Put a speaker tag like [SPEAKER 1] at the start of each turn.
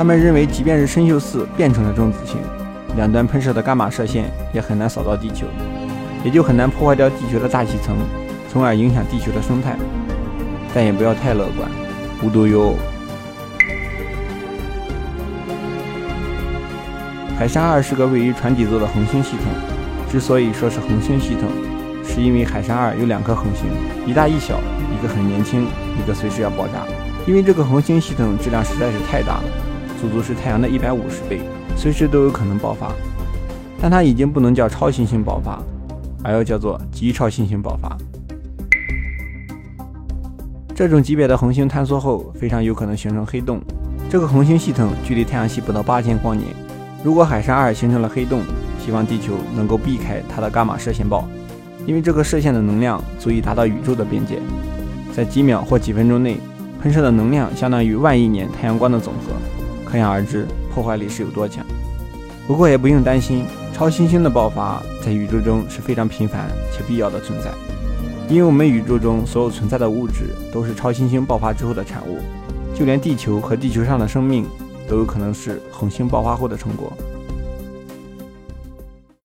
[SPEAKER 1] 他们认为，即便是参宿四变成了中子星，两端喷射的伽马射线也很难扫到地球，也就很难破坏掉地球的大气层，从而影响地球的生态。但也不要太乐观，无独有偶，海山二是个位于船底座的恒星系统。之所以说是恒星系统，是因为海山二有两颗恒星，一大一小，一个很年轻，一个随时要爆炸。因为这个恒星系统质量实在是太大了，足足是太阳的一百五十倍，随时都有可能爆发。但它已经不能叫超新星爆发，而要叫做极超新星爆发。这种级别的恒星坍缩后，非常有可能形成黑洞。这个恒星系统距离太阳系不到八千光年。如果海山二形成了黑洞，希望地球能够避开它的伽马射线暴，因为这个射线的能量足以达到宇宙的边界，在几秒或几分钟内喷射的能量相当于万亿年太阳光的总和，可想而知破坏力是有多强。不过也不用担心，超新星的爆发在宇宙中是非常频繁且必要的存在，因为我们宇宙中所有存在的物质都是超新星爆发之后的产物，就连地球和地球上的生命都有可能是恒星爆发后的成果。